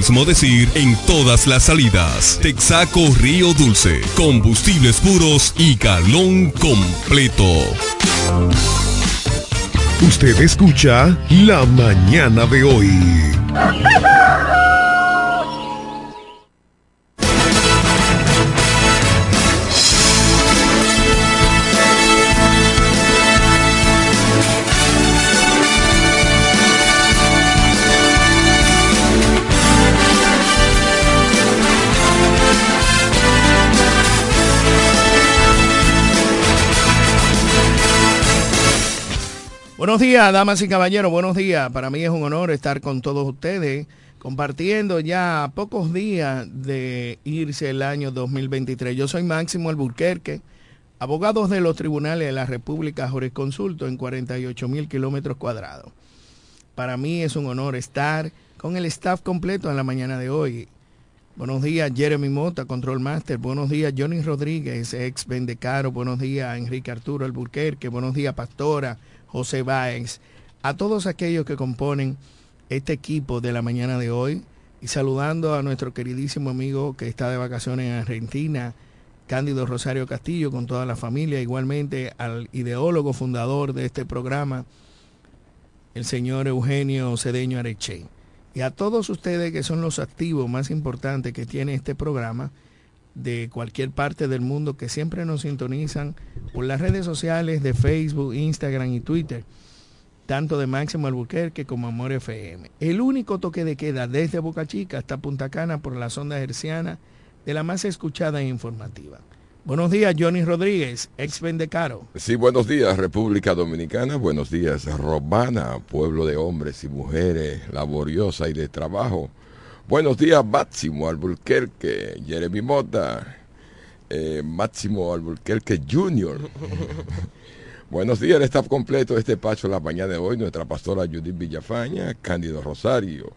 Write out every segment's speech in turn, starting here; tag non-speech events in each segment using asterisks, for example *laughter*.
Mismo decir en todas las salidas. Texaco Río Dulce. Combustibles puros y galón completo. Usted escucha La Mañana de hoy. Buenos días, damas y caballeros, buenos días. Para mí es un honor estar con todos ustedes, compartiendo ya a pocos días de irse el año 2023. Yo soy Máximo Alburquerque, abogado de los tribunales de la República Jurisconsulto en 48 mil kilómetros cuadrados. Para mí es un honor estar con el staff completo en la mañana de hoy. Buenos días, Jeremy Mota, Control Master. Buenos días, Johnny Rodríguez, ex Vendecaro. Buenos días, Enrique Arturo Alburquerque. Buenos días, Pastora. José Báez, a todos aquellos que componen este equipo de la mañana de hoy y saludando a nuestro queridísimo amigo que está de vacaciones en Argentina, Cándido Rosario Castillo, con toda la familia, igualmente al ideólogo fundador de este programa, el señor Eugenio Cedeño Areche. Y a todos ustedes que son los activos más importantes que tiene este programa, de cualquier parte del mundo que siempre nos sintonizan por las redes sociales de Facebook, Instagram y Twitter, tanto de Máximo Albuquerque como Amor FM. El único toque de queda desde Boca Chica hasta Punta Cana por la sonda herciana de la más escuchada e informativa. Buenos días, Johnny Rodríguez, ex Vendecaro. Sí, buenos días, República Dominicana. Buenos días, Romana, pueblo de hombres y mujeres laboriosa y de trabajo. Buenos días, Máximo Alburquerque, Jeremy Mota, eh, Máximo Alburquerque Jr. *laughs* Buenos días, el staff completo de este pacho la mañana de hoy, nuestra pastora Judith Villafaña, Cándido Rosario,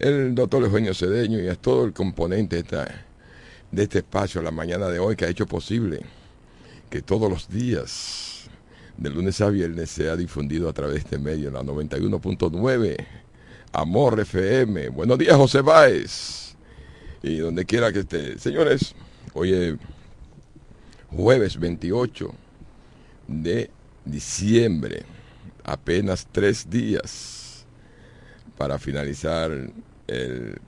el doctor Eugenio Cedeño y a todo el componente de, esta, de este espacio la mañana de hoy que ha hecho posible que todos los días, de lunes a viernes, sea difundido a través de este medio, la 91.9 Amor FM. Buenos días, José Báez. Y donde quiera que esté. Señores, hoy es jueves 28 de diciembre. Apenas tres días para finalizar el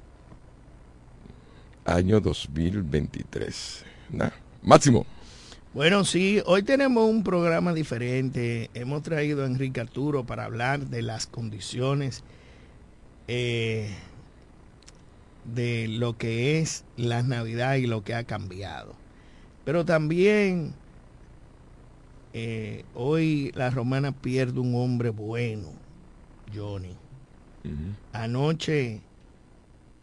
año 2023. Máximo. Bueno, sí, hoy tenemos un programa diferente. Hemos traído a Enrique Arturo para hablar de las condiciones eh, de lo que es la Navidad y lo que ha cambiado. Pero también eh, hoy la romana pierde un hombre bueno, Johnny. Anoche,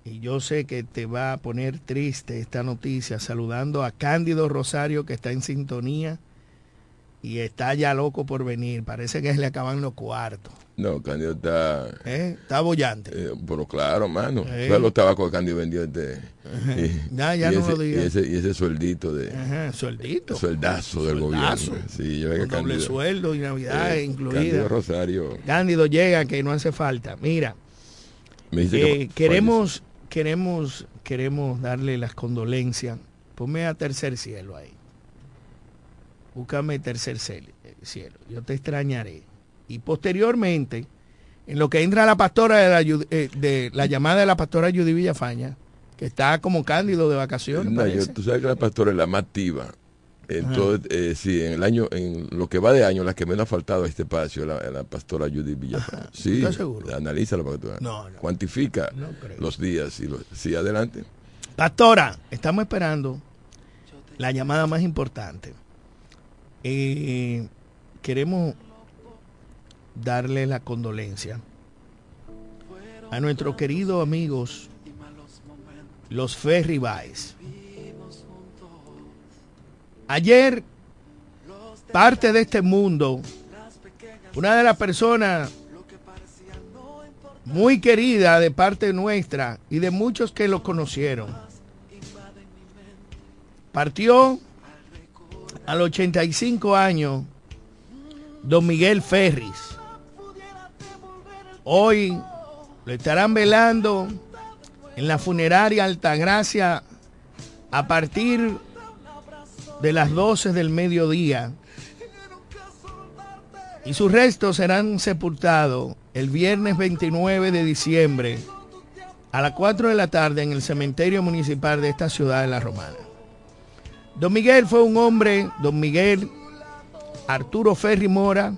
y yo sé que te va a poner triste esta noticia, saludando a Cándido Rosario que está en sintonía y está ya loco por venir. Parece que se le acaban los cuartos. No, Candido está... ¿Eh? Está bollante. Eh, pero claro, mano. ¿Eh? los tabacos que Candido vendió este... Y, ya no ese, lo digas. Y ese, y ese sueldito de... Ajá, sueldito. Sueldazo del Sueldazo. gobierno. Sí, yo Con doble Cándido, sueldo y Navidad eh, incluida. Cándido Rosario. Cándido llega que no hace falta. Mira, Me dice que queremos, queremos, queremos darle las condolencias. Ponme a tercer cielo ahí. Búscame tercer cel- cielo. Yo te extrañaré. Y posteriormente, en lo que entra la pastora de la, eh, de la llamada de la pastora Judy Villafaña, que está como cándido de vacaciones. No, yo- parece. tú sabes que la pastora es la más activa. Entonces, eh, sí, en el año, en lo que va de año, la que menos ha faltado a este espacio, la, la pastora Judy Villafán. Sí, ¿estás seguro? que tú veas. No, no. Cuantifica No los días y los, sí, adelante. Pastora, estamos esperando la llamada más importante. Eh, queremos darle la condolencia a nuestros queridos amigos, los Ferry. Ayer, parte de este mundo, una de las personas muy querida de parte nuestra y de muchos que lo conocieron, partió a los 85 años don Miguel Ferris. Hoy lo estarán velando en la funeraria Altagracia a partir de las 12 del mediodía y sus restos serán sepultados el viernes 29 de diciembre a las 4 de la tarde en el cementerio municipal de esta ciudad de La Romana. Don Miguel fue un hombre, don Miguel Arturo Ferri Mora,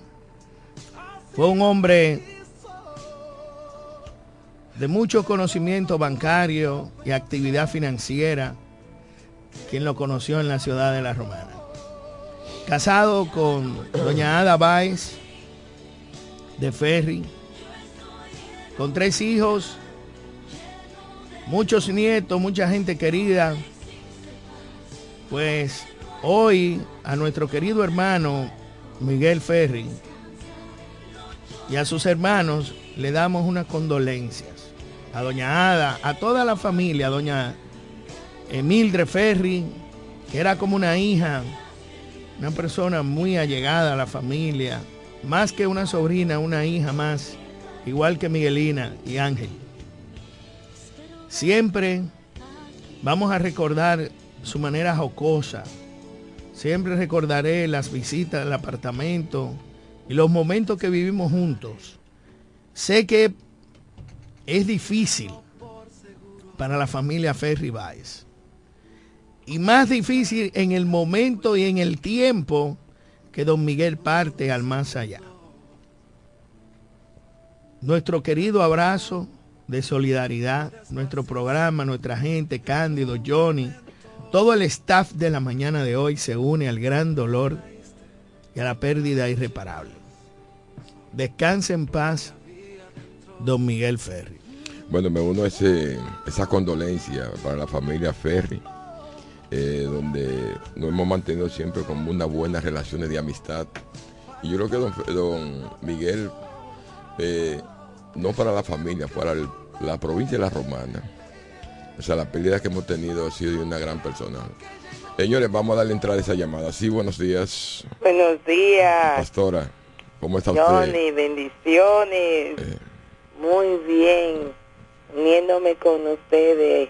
fue un hombre de mucho conocimiento bancario y actividad financiera, quien lo conoció en la ciudad de La Romana. Casado con doña Ada Báez de Ferri, con tres hijos, muchos nietos, mucha gente querida. Pues hoy a nuestro querido hermano Miguel Ferri y a sus hermanos le damos unas condolencias. A doña Ada, a toda la familia, a doña Emildre Ferri, que era como una hija, una persona muy allegada a la familia, más que una sobrina, una hija más, igual que Miguelina y Ángel. Siempre vamos a recordar su manera jocosa. Siempre recordaré las visitas al apartamento y los momentos que vivimos juntos. Sé que es difícil para la familia Ferry. Y más difícil en el momento y en el tiempo que don Miguel parte al más allá. Nuestro querido abrazo de solidaridad, nuestro programa, nuestra gente, Cándido, Johnny, todo el staff de la mañana de hoy se une al gran dolor y a la pérdida irreparable. Descanse en paz, don Miguel Ferri. Bueno, me uno a ese, esa condolencia para la familia Ferri, eh, donde nos hemos mantenido siempre como una buena relación de amistad. Y yo creo que don, Miguel, eh, no para la familia, para la provincia de La Romana. O sea, la pérdida que hemos tenido ha sido de una gran persona. Señores, vamos a darle entrada a esa llamada. Sí, buenos días. Buenos días. Pastora, ¿cómo está Johnny, usted? bendiciones. Eh, Muy bien. Uniéndome con ustedes.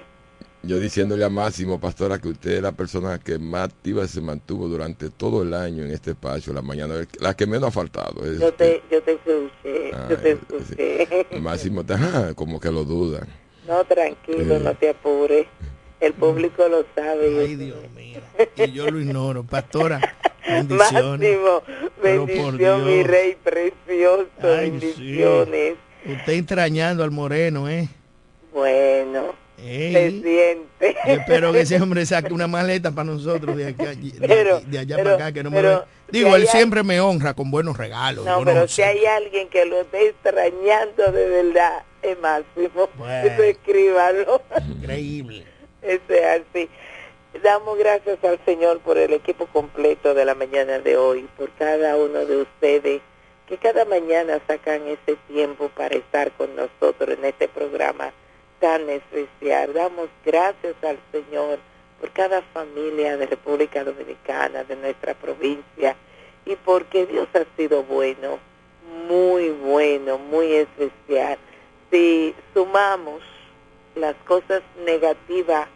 yo diciéndole a Máximo, pastora, que usted es la persona que más activa se mantuvo durante todo el año en este espacio, la mañana, la que menos ha faltado. es Yo te, yo te escuché. Ah, yo te eh, escuché. *laughs* Máximo está como que lo duda. No, tranquilo, Eh. no te apures. El público lo sabe. Ay, Dios mío. Y yo lo ignoro. Pastora, *laughs* bendiciones. Máximo, bendición, mi rey precioso, Ay, bendiciones. Usted extrañando al moreno, ¿eh? Bueno, Ey, se siente. yo espero que ese hombre saque *laughs* una maleta para nosotros de, aquí, a- de, Pero- de allá pero- para acá. Que no me lo- Digo, si él siempre me honra con buenos regalos. No, buenos pero si hay alguien que lo esté extrañando de verdad, *laughs* es Máximo. Bueno. Eso. Increíble. Eso es así. Damos gracias al Señor por el equipo completo de la mañana de hoy, por cada uno de ustedes que cada mañana sacan ese tiempo para estar con nosotros en este programa tan especial. Damos gracias al Señor por cada familia de República Dominicana, de nuestra provincia, y porque Dios ha sido bueno, muy bueno, muy especial. Si sumamos las cosas negativas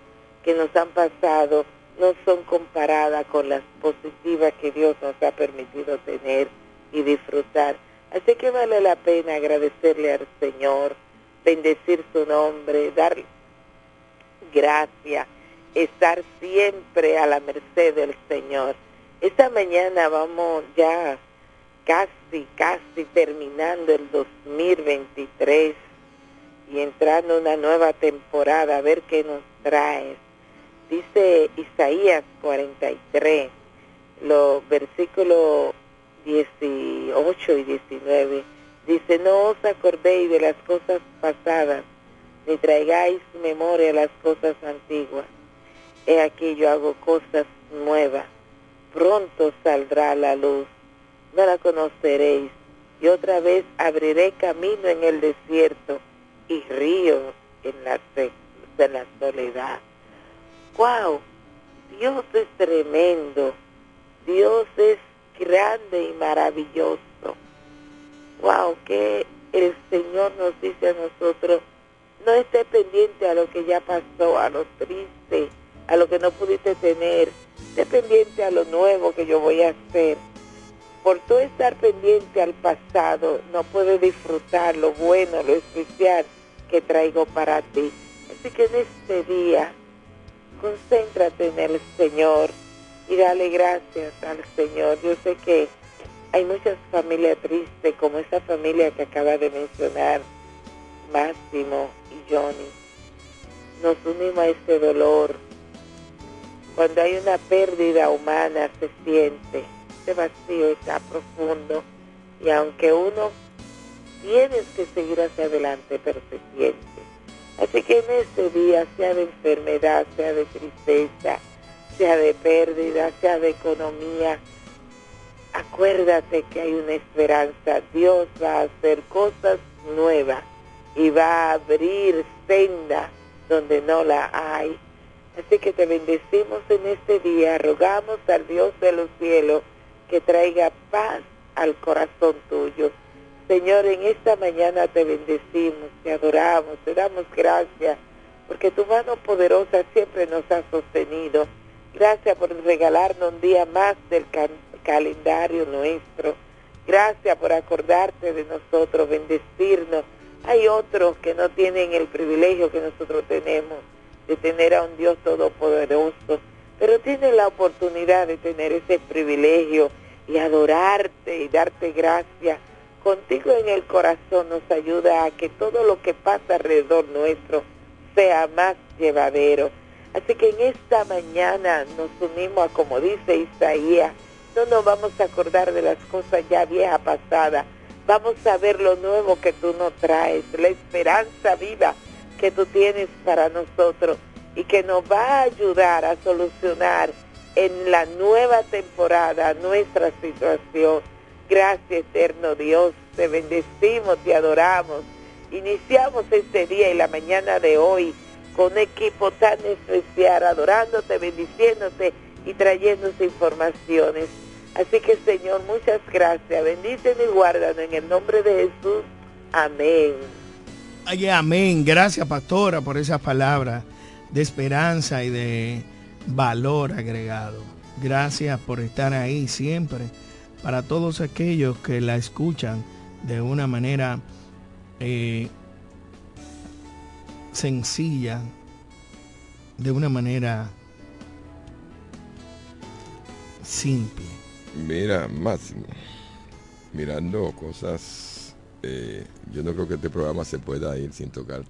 que nos han pasado, no son comparadas con las positivas que Dios nos ha permitido tener y disfrutar. Así que vale la pena agradecerle al Señor, bendecir su nombre, dar gracias, estar siempre a la merced del Señor. Esta mañana vamos ya casi, casi terminando el 2023 y entrando una nueva temporada, a ver qué nos trae. Dice Isaías 43, los versículos 18 y 19, dice, no os acordéis de las cosas pasadas, ni traigáis memoria las cosas antiguas. He aquí yo hago cosas nuevas, pronto saldrá la luz, no la conoceréis, y otra vez abriré camino en el desierto y ríos en la, en la soledad. ¡Wow! Dios es tremendo, Dios es grande y maravilloso. ¡Wow! Que el Señor nos dice a nosotros, No estés pendiente a lo que ya pasó, a lo triste, a lo que no pudiste tener. Esté pendiente a lo nuevo que yo voy a hacer. Por tú estar pendiente al pasado, no puedes disfrutar lo bueno, lo especial que traigo para ti. Así que en este día, concéntrate en el Señor y dale gracias al Señor. Yo sé que hay muchas familias tristes, como esa familia que acaba de mencionar, Máximo y Johnny. Nos unimos a este dolor. Cuando hay una pérdida humana se siente, ese vacío está profundo y aunque uno tiene que seguir hacia adelante, siente. Así que en este día, sea de enfermedad, sea de tristeza, sea de pérdida, sea de economía, acuérdate que hay una esperanza. Dios va a hacer cosas nuevas y va a abrir senda donde no la hay. Así que te bendecimos en este día, rogamos al Dios de los cielos que traiga paz al corazón tuyo. Señor, en esta mañana te bendecimos, te adoramos, te damos gracias, porque tu mano poderosa siempre nos ha sostenido. Gracias por regalarnos un día más del calendario nuestro. Gracias por acordarte de nosotros, bendecirnos. Hay otros que no tienen el privilegio que nosotros tenemos de tener a un Dios todopoderoso, pero tienen la oportunidad de tener ese privilegio y adorarte y darte gracias. Contigo en el corazón nos ayuda a que todo lo que pasa alrededor nuestro sea más llevadero. Así que en esta mañana nos unimos a, como dice Isaías, no nos vamos a acordar de las cosas ya viejas pasadas. Vamos a ver lo nuevo que tú nos traes, la esperanza viva que tú tienes para nosotros y que nos va a ayudar a solucionar en la nueva temporada nuestra situación. Gracias, eterno Dios. Te bendecimos, te adoramos. Iniciamos este día y la mañana de hoy con un equipo tan especial, adorándote, bendiciéndote y trayéndose informaciones. Así que Señor, muchas gracias. Bendícenos y guárdanos en el nombre de Jesús. Amén. Ay, amén. Gracias, pastora, por esas palabras de esperanza y de valor agregado. Gracias por estar ahí siempre para todos aquellos que la escuchan de una manera eh, sencilla, de una manera simple. Mira, Máximo, mirando cosas, eh, yo no creo que este programa se pueda ir sin tocar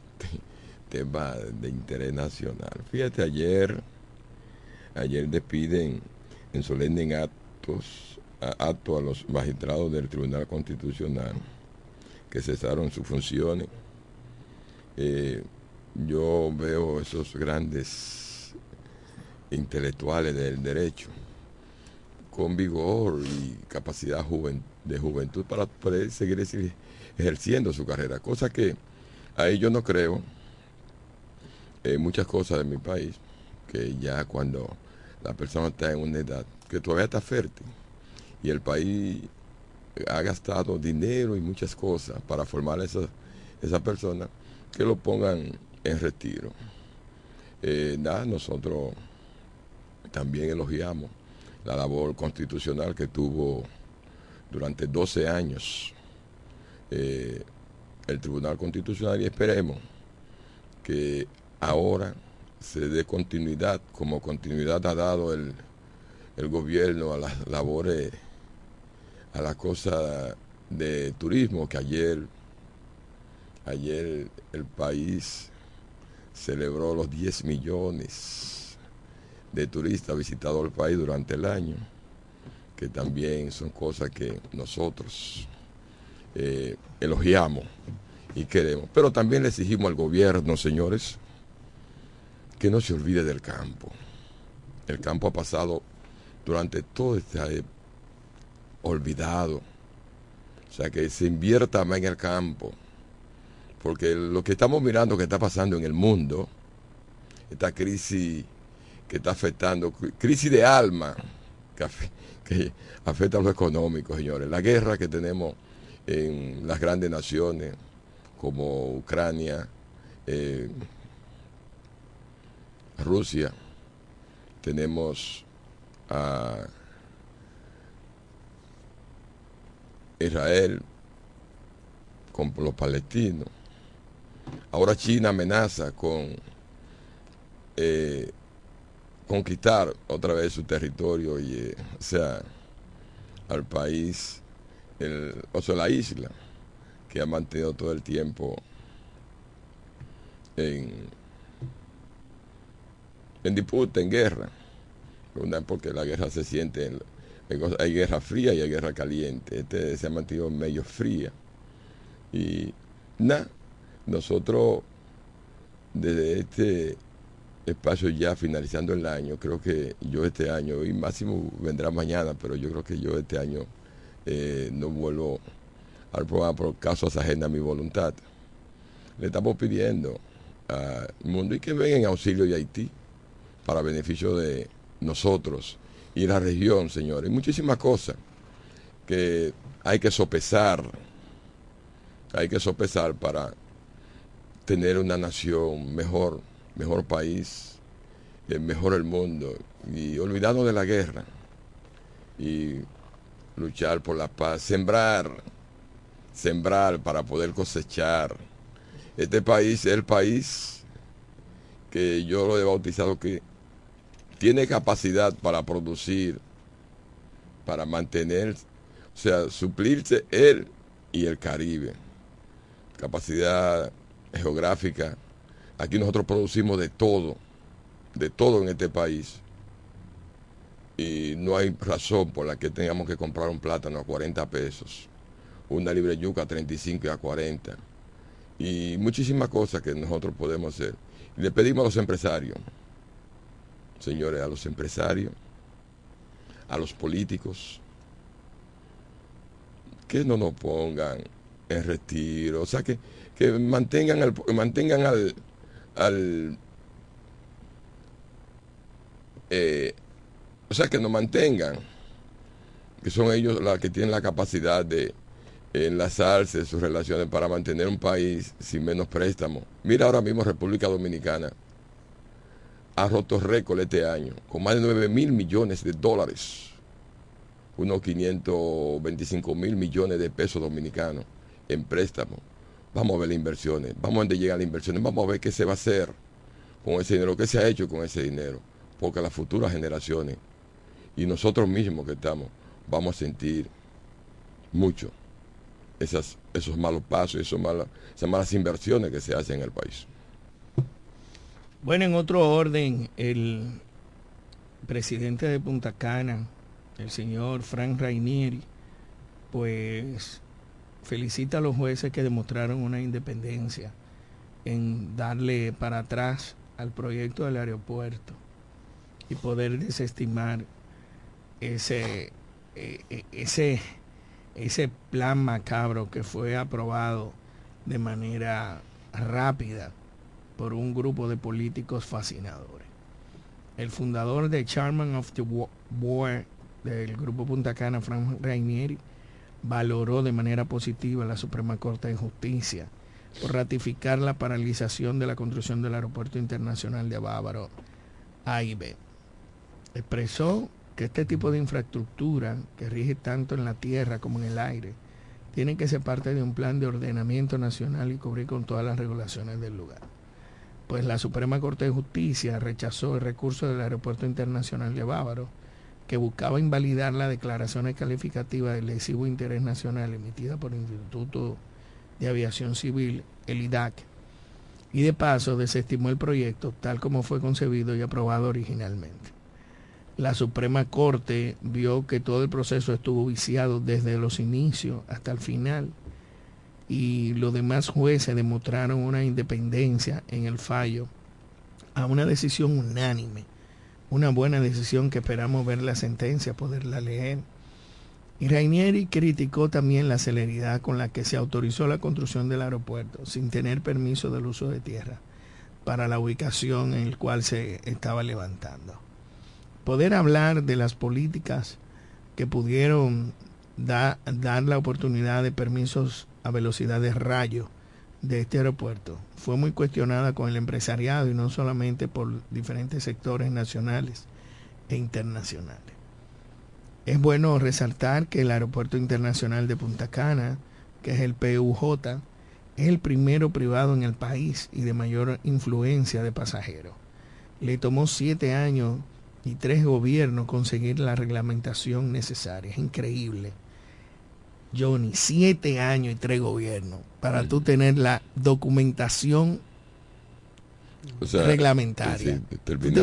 temas de interés nacional. Fíjate, ayer, ayer despiden en solemne actos, acto a los magistrados del Tribunal Constitucional que cesaron sus funciones. Eh, yo veo esos grandes intelectuales del derecho con vigor y capacidad de juventud para poder seguir ejerciendo su carrera, cosa que ahí yo no creo en muchas cosas de mi país, que ya cuando la persona está en una edad que todavía está fértil y el país ha gastado dinero y muchas cosas para formar a esa, esa persona, que lo pongan en retiro. Eh, nada, nosotros también elogiamos la labor constitucional que tuvo durante 12 años eh, el Tribunal Constitucional y esperemos que ahora se dé continuidad, como continuidad ha dado el, el gobierno a las labores, a la cosa de turismo, que ayer, ayer el país celebró los 10 millones de turistas visitado el país durante el año, que también son cosas que nosotros eh, elogiamos y queremos. Pero también le exigimos al gobierno, señores, que no se olvide del campo. El campo ha pasado durante todo este olvidado. O sea, que se invierta más en el campo. Porque lo que estamos mirando que está pasando en el mundo, esta crisis que está afectando, crisis de alma que, afecta a lo económico, señores. La guerra que tenemos en las grandes naciones como Ucrania eh, Rusia, tenemos a Israel con los palestinos. Ahora China amenaza con eh, conquistar otra vez su territorio y, eh, o sea, al país, el, o sea, la isla que ha mantenido todo el tiempo en, disputa, en guerra. Porque la guerra se siente, en, hay guerra fría y hay guerra caliente. Este se ha mantenido medio fría. Y nada, nosotros desde este espacio ya finalizando el año, creo que yo este año, y Máximo vendrá mañana, pero yo creo que yo este año eh, no vuelvo al programa por ajenas a mi voluntad. Le estamos pidiendo al mundo y que vengan en auxilio de Haití para beneficio de nosotros y la región, señores. Muchísimas cosas que hay que sopesar, hay que sopesar para tener una nación mejor, mejor país, mejor el mundo y olvidarnos de la guerra y luchar por la paz, sembrar, sembrar para poder cosechar. Este país es el país que yo lo he bautizado que tiene capacidad para producir, para mantener, o sea, suplirse él y el Caribe. Capacidad geográfica. Aquí nosotros producimos de todo, de todo en este país. Y no hay razón por la que tengamos que comprar un plátano a 40 pesos, una libre yuca a 35 y a 40. Y muchísimas cosas que nosotros podemos hacer. le pedimos a los empresarios señores, a los empresarios, a los políticos, que no nos pongan en retiro, o sea, que, que mantengan, al, mantengan al, al eh, o sea, que nos mantengan, que son ellos los que tienen la capacidad de enlazarse sus relaciones para mantener un país sin menos préstamos. Mira ahora mismo República Dominicana ha roto récord este año, con más de 9 mil millones de dólares, unos 525 mil millones de pesos dominicanos en préstamos. Vamos a ver las inversiones, vamos a ver dónde las inversiones, vamos a ver qué se va a hacer con ese dinero, qué se ha hecho con ese dinero, porque las futuras generaciones y nosotros mismos que estamos, vamos a sentir mucho esos malos pasos, esos esas malas inversiones que se hacen en el país. Bueno, en otro orden, el presidente de Punta Cana, el señor Frank Rainieri, pues felicita a los jueces que demostraron una independencia en darle para atrás al proyecto del aeropuerto y poder desestimar ese, e, e, ese, ese plan macabro que fue aprobado de manera rápida por un grupo de políticos fascinadores. El fundador de Chairman of the Board del Grupo Punta Cana, Frank Rainieri, valoró de manera positiva la Suprema Corte de Justicia por ratificar la paralización de la construcción del Aeropuerto Internacional de Bávaro AIB. Expresó que este tipo de infraestructura que rige tanto en la tierra como en el aire tiene que ser parte de un plan de ordenamiento nacional y cubrir con todas las regulaciones del lugar pues la Suprema Corte de Justicia rechazó el recurso del Aeropuerto Internacional de Bávaro, que buscaba invalidar las declaraciones calificativas del lesivo interés nacional emitida por el Instituto de Aviación Civil, el IDAC, y de paso desestimó el proyecto tal como fue concebido y aprobado originalmente. La Suprema Corte vio que todo el proceso estuvo viciado desde los inicios hasta el final y los demás jueces demostraron una independencia en el fallo a una decisión unánime, una buena decisión que esperamos ver la sentencia, poderla leer. Y Rainieri criticó también la celeridad con la que se autorizó la construcción del aeropuerto sin tener permiso del uso de tierra para la ubicación en la cual se estaba levantando. Poder hablar de las políticas que pudieron dar la oportunidad de permisos a velocidad de rayo de este aeropuerto fue muy cuestionada con el empresariado y no solamente por diferentes sectores nacionales e internacionales. Es bueno resaltar que el Aeropuerto Internacional de Punta Cana, que es el PUJ, es el primero privado en el país y de mayor influencia de pasajeros. Le tomó siete años y tres gobiernos conseguir la reglamentación necesaria. Es increíble. Johnny, siete años y tres gobiernos para tú tener la documentación reglamentaria.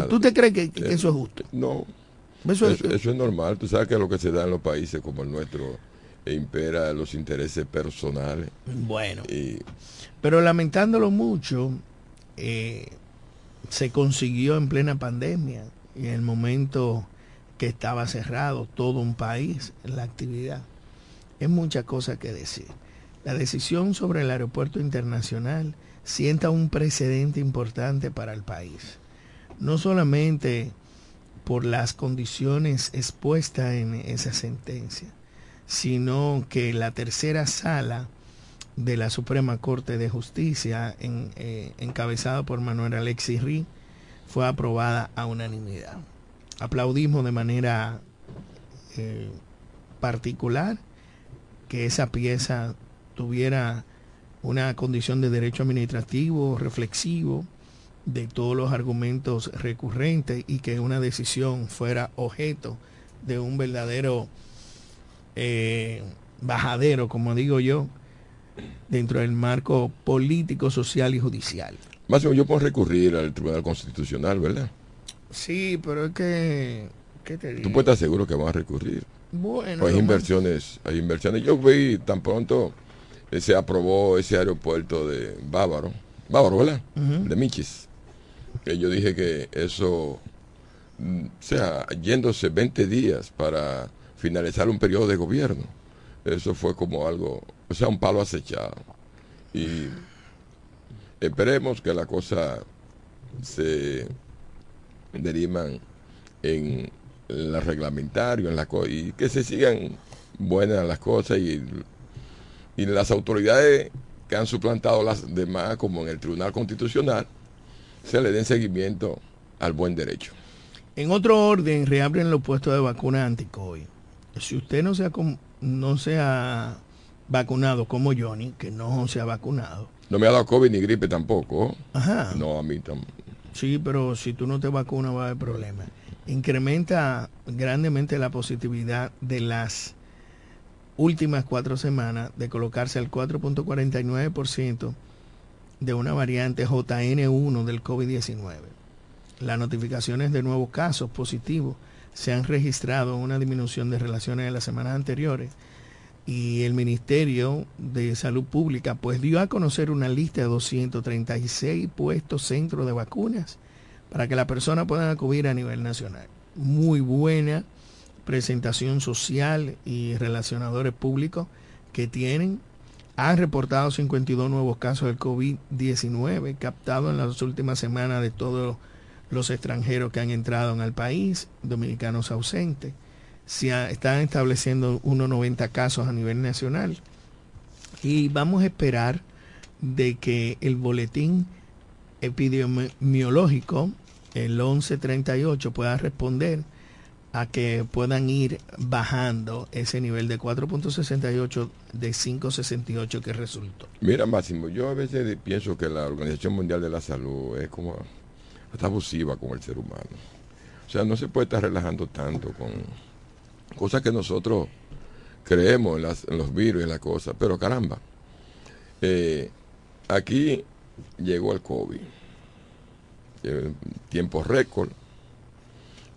¿Tú, te crees que, eh, eso es justo? No. Eso es, normal. Tú sabes que lo que se da en los países como el nuestro impera los intereses personales. Bueno. pero lamentándolo mucho, eh, se consiguió en plena pandemia y en el momento que estaba cerrado todo un país, la actividad. Es mucha cosa que decir. La decisión sobre el aeropuerto internacional sienta un precedente importante para el país. No solamente por las condiciones expuestas en esa sentencia, sino que la tercera sala de la Suprema Corte de Justicia, en, eh, encabezada por Manuel Alexis Rí, fue aprobada a unanimidad. Aplaudimos de manera eh, particular que esa pieza tuviera una condición de derecho administrativo reflexivo de todos los argumentos recurrentes y que una decisión fuera objeto de un verdadero eh, bajadero, como digo yo, dentro del marco político, social y judicial. Más yo puedo recurrir al Tribunal Constitucional, ¿verdad? Sí, pero es que... ¿qué te digo? Tú puedes estar seguro que vas a recurrir. Bueno. hay inversiones, hay inversiones. Yo vi tan pronto eh, se aprobó ese aeropuerto de Bávaro, Bávaro, ¿verdad? De Michis. Que yo dije que eso, mm, o sea, yéndose 20 días para finalizar un periodo de gobierno, eso fue como algo, o sea, un palo acechado. Y esperemos que la cosa se derivan en la reglamentario, en la y que se sigan buenas las cosas y, y las autoridades que han suplantado las demás, como en el Tribunal Constitucional, se le den seguimiento al buen derecho. En otro orden, reabren los puestos de vacuna anti-COVID. Si usted no se, ha, no se ha vacunado como Johnny, que no se ha vacunado. No me ha dado COVID ni gripe tampoco. Ajá. No, a mí tampoco. Sí, pero si tú no te vacunas va a haber problemas incrementa grandemente la positividad de las últimas cuatro semanas de colocarse al 4.49% de una variante JN1 del COVID-19. Las notificaciones de nuevos casos positivos se han registrado una disminución de relaciones de las semanas anteriores y el Ministerio de Salud Pública pues dio a conocer una lista de 236 puestos centros de vacunas para que la persona pueda acudir a nivel nacional. Muy buena presentación social y relacionadores públicos que tienen. Han reportado 52 nuevos casos del COVID-19 captados en las últimas semanas de todos los extranjeros que han entrado en el país, dominicanos ausentes. Se están estableciendo unos 90 casos a nivel nacional. Y vamos a esperar de que el boletín epidemiológico el 1138 pueda responder a que puedan ir bajando ese nivel de 4.68 de 5.68 que resultó. Mira, Máximo, yo a veces pienso que la Organización Mundial de la Salud es como está abusiva con el ser humano. O sea, no se puede estar relajando tanto con cosas que nosotros creemos en, los virus y en la cosa, pero caramba, eh, aquí llegó el COVID en tiempo récord.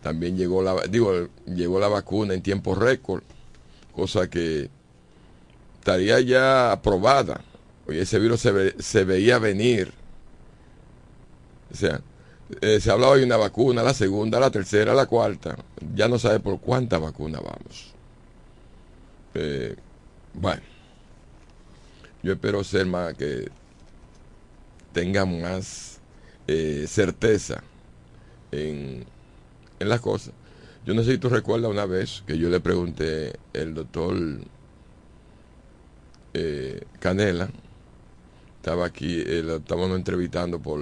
También llegó la, digo, llegó la vacuna en tiempo récord, cosa que estaría ya aprobada. Hoy ese virus se, se veía venir. O sea, eh, se hablaba de una vacuna, la segunda, la tercera, la cuarta. Ya no sabe por cuánta vacuna vamos. Eh, bueno, yo espero ser más que tenga más eh, certeza en, en las cosas. Yo no sé si tú recuerdas una vez que yo le pregunté el doctor eh, Canela, estaba aquí, eh, lo estábamos entrevistando por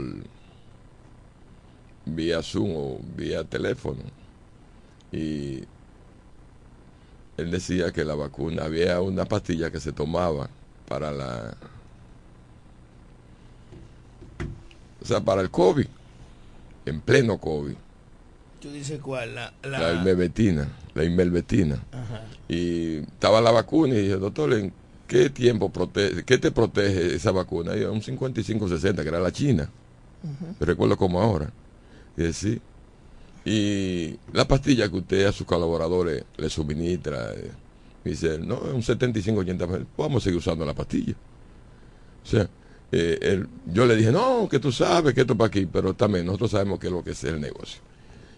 vía Zoom o vía teléfono. Y él decía que la vacuna, había una pastilla que se tomaba para la... O sea, para el COVID, en pleno COVID. ¿Tú dices cuál? La, la... La inmelvetina, la. Ajá. Y estaba la vacuna y dije, doctor, ¿en qué tiempo protege, qué te protege esa vacuna? Y un 55-60, que era la China. Yo recuerdo como ahora. Y dije, sí. Y la pastilla que usted a sus colaboradores le suministra, eh, dice, no, es un 75-80, vamos a seguir usando la pastilla. O sea, eh, yo le dije, no, que tú sabes que esto es para aquí, pero también nosotros sabemos qué es lo que es el negocio.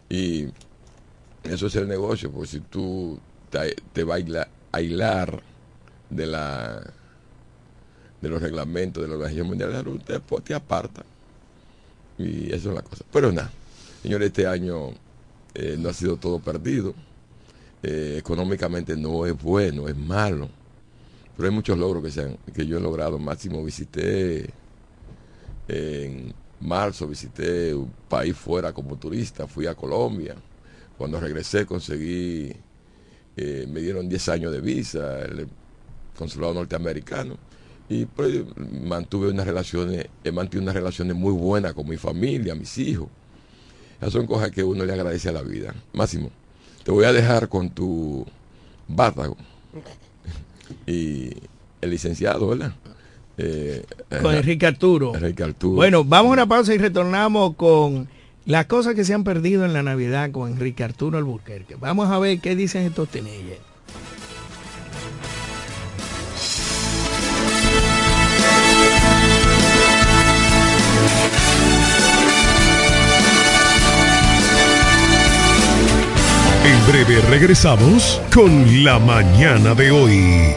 Y eso es el negocio, porque si tú te, te vas a aisla- aislar de la de los reglamentos de la Organización Mundial de la Salud, te, te aparta. Y eso es la cosa. Pero nada, señores, este año eh, no ha sido todo perdido. Eh, económicamente no es bueno, es malo. Pero hay muchos logros que, yo he logrado. Máximo visité en marzo, visité un país fuera como turista, fui a Colombia. Cuando regresé conseguí, eh, me dieron 10 años de visa, el consulado norteamericano. Y pues mantuve unas relaciones, he mantenido unas relaciones muy buenas con mi familia, mis hijos. Esas son cosas que uno le agradece a la vida. Máximo, te voy a dejar con tu bátago. Y el licenciado, ¿verdad? Eh, Con Enrique Arturo. Enrique Arturo. Bueno, vamos a una pausa y retornamos con las cosas que se han perdido en la Navidad con Enrique Arturo Alburquerque. Vamos a ver qué dicen estos teenagers. Breve regresamos con la mañana de hoy.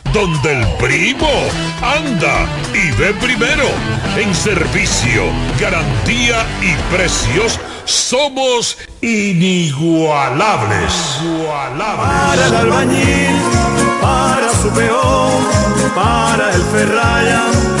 Donde el primo anda y ve primero. En servicio, garantía y precios somos inigualables. Para el albañil, para su peón, para el encofrado.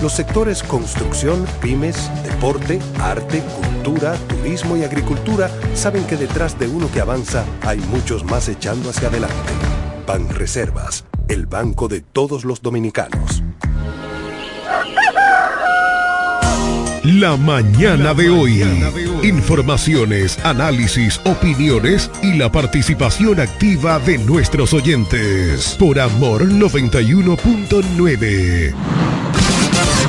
Los sectores construcción, pymes, deporte, arte, cultura, turismo y agricultura saben que detrás de uno que avanza hay muchos más echando hacia adelante. Banreservas, el banco de todos los dominicanos. La mañana de hoy. Informaciones, análisis, opiniones y la participación activa de nuestros oyentes. Por Amor 91.9.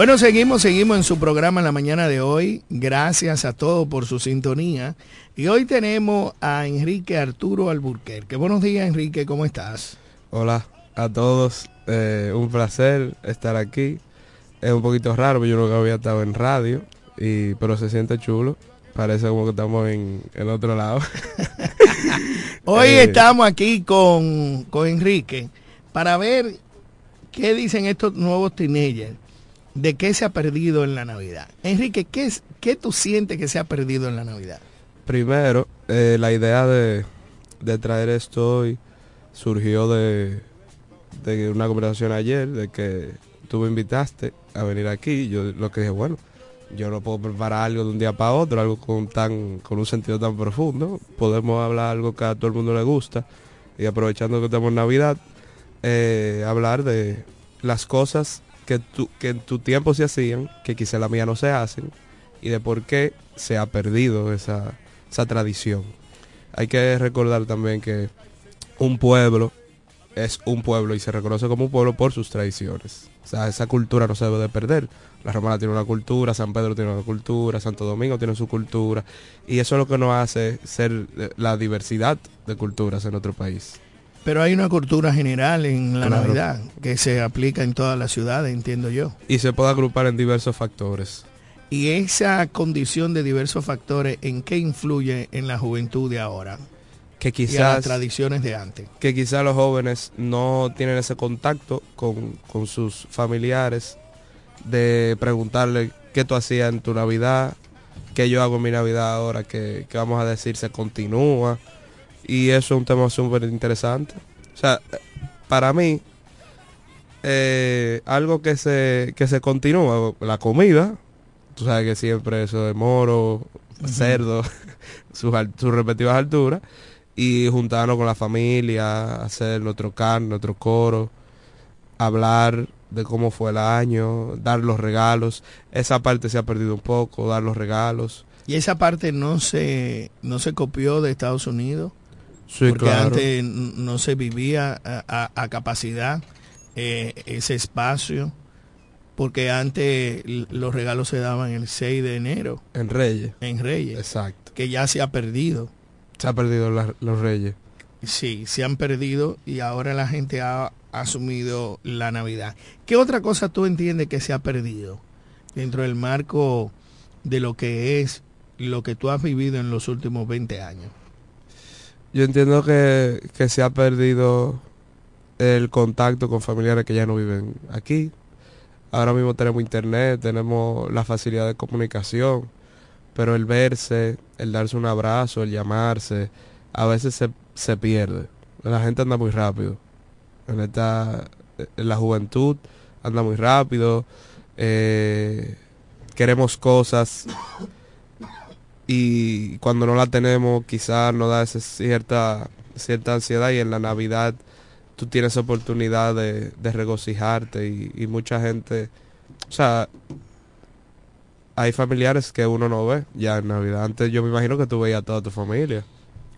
Bueno, seguimos, seguimos en su programa en la mañana de hoy. Gracias a todos por su sintonía. Y hoy tenemos a Enrique Arturo Alburquerque. Buenos días, Enrique, ¿cómo estás? Hola a todos, eh, un placer estar aquí. Es un poquito raro, yo nunca había estado en radio, y, pero se siente chulo. Parece como que estamos en el otro lado. *laughs* Hoy Eh, estamos aquí con, con Enrique para ver qué dicen estos nuevos teenagers de qué se ha perdido en la Navidad. Enrique, ¿qué, es, qué tú sientes que se ha perdido en la Navidad? Primero, eh, la idea de, de traer esto hoy surgió de, de una conversación ayer, de que tú me invitaste a venir aquí. Yo lo que dije, bueno, yo no puedo preparar algo de un día para otro, algo con, tan, con un sentido tan profundo. Podemos hablar algo que a todo el mundo le gusta y aprovechando que estamos en Navidad, eh, hablar de las cosas que, que en tu tiempo se hacían, que quizá la mía no se hacen, y de por qué se ha perdido esa, esa tradición. Hay que recordar también que un pueblo es un pueblo y se reconoce como un pueblo por sus tradiciones. O sea, esa cultura no se debe de perder. La Romana tiene una cultura, San Pedro tiene una cultura, Santo Domingo tiene su cultura. Y eso es lo que nos hace ser eh, la diversidad de culturas en nuestro país. Pero hay una cultura general en la Claro. Navidad que se aplica en todas las ciudades, entiendo yo. Y se puede agrupar en diversos factores. Y esa condición de diversos factores, ¿en qué influye en la juventud de ahora? Que Y a las quizás, tradiciones de antes. que quizás los jóvenes no tienen ese contacto con, con sus familiares de preguntarle qué tú hacías en tu Navidad, qué yo hago en mi Navidad ahora, que, que vamos a decir se continúa. Y eso es un tema súper interesante. O sea, para mí, eh, algo que se, que se continúa, la comida, tú sabes que siempre eso de moro, cerdo, *laughs* sus, sus respectivas alturas, y juntarnos con la familia, hacer nuestro can, nuestro coro, hablar de cómo fue el año, dar los regalos. Esa parte se ha perdido un poco, dar los regalos. Y esa parte no se, no se copió de Estados Unidos, Sí, porque claro. antes no se vivía a, a- a capacidad eh, ese espacio, porque antes los regalos se daban el 6 de enero En Reyes. en Reyes, Exacto. que ya se ha perdido. Se ha perdido la- los Reyes. Sí, se han perdido y ahora la gente ha asumido la Navidad. ¿Qué otra cosa tú entiendes que se ha perdido dentro del marco de lo que es lo que tú has vivido en los últimos 20 años? Yo entiendo que, que se ha perdido el contacto con familiares que ya no viven aquí. Ahora mismo tenemos internet, tenemos la facilidad de comunicación, pero el verse, el darse un abrazo, el llamarse, a veces se, se pierde. La gente anda muy rápido. En, la juventud anda muy rápido. eh, queremos cosas y cuando no la tenemos quizás nos da esa cierta cierta ansiedad y en la Navidad tú tienes oportunidad de, de regocijarte y, y mucha gente, o sea, hay familiares que uno no ve ya en Navidad. Antes yo me imagino que tú veías a toda tu familia,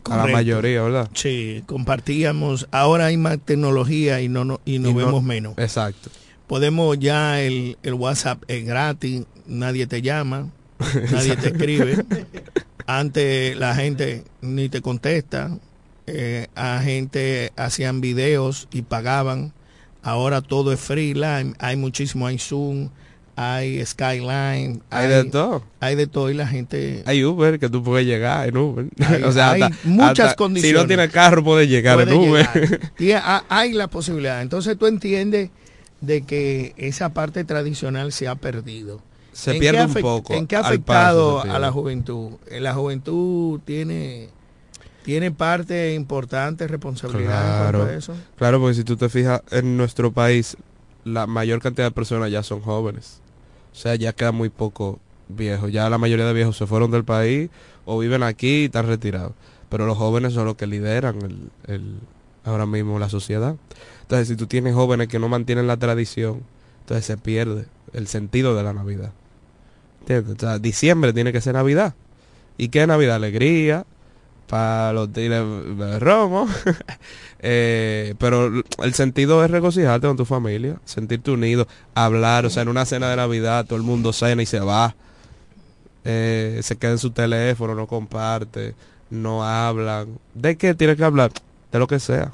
a la Correcto. mayoría, ¿verdad? Sí, compartíamos. Ahora hay más tecnología y no, no y nos Y no- vemos menos. Exacto. Podemos ya el, el WhatsApp es gratis, nadie te llama, *laughs* nadie te escribe. Antes la gente ni te contesta. Eh, a gente hacían videos y pagaban. Ahora todo es free, la- hay muchísimo, hay Zoom, hay Skyline, Hay de todo. hay de todo y la gente Hay Uber que tú puedes llegar en Uber. Hay- *laughs* o sea, hay hasta- muchas hasta condiciones. Si no tienes carro, puedes llegar en Uber. llegar. *laughs* Hay la posibilidad. Entonces tú entiendes de que esa parte tradicional se ha perdido. Se ¿En pierde un poco. ¿En qué ha paso afectado a la juventud? Eh, La juventud tiene tiene parte importante responsabilidad en cuanto Claro. a eso. Claro, porque si tú te fijas, en nuestro país, la mayor cantidad de personas ya son jóvenes. O sea, ya queda muy poco viejos. Ya la mayoría de viejos se fueron del país o viven aquí y están retirados. Pero los jóvenes son los que lideran el, el- ahora mismo la sociedad. Entonces, si tú tienes jóvenes que no mantienen la tradición, entonces se pierde el sentido de la Navidad. O sea, diciembre tiene que ser Navidad. ¿Y qué Navidad? Alegría, para los tigres de romo. *laughs* Eh, pero el sentido es regocijarte con tu familia, sentirte unido, hablar, o sea, en una cena de Navidad todo el mundo cena y se va. Eh, se queda en su teléfono, no comparte, no hablan. ¿De qué tienes que hablar? De lo que sea.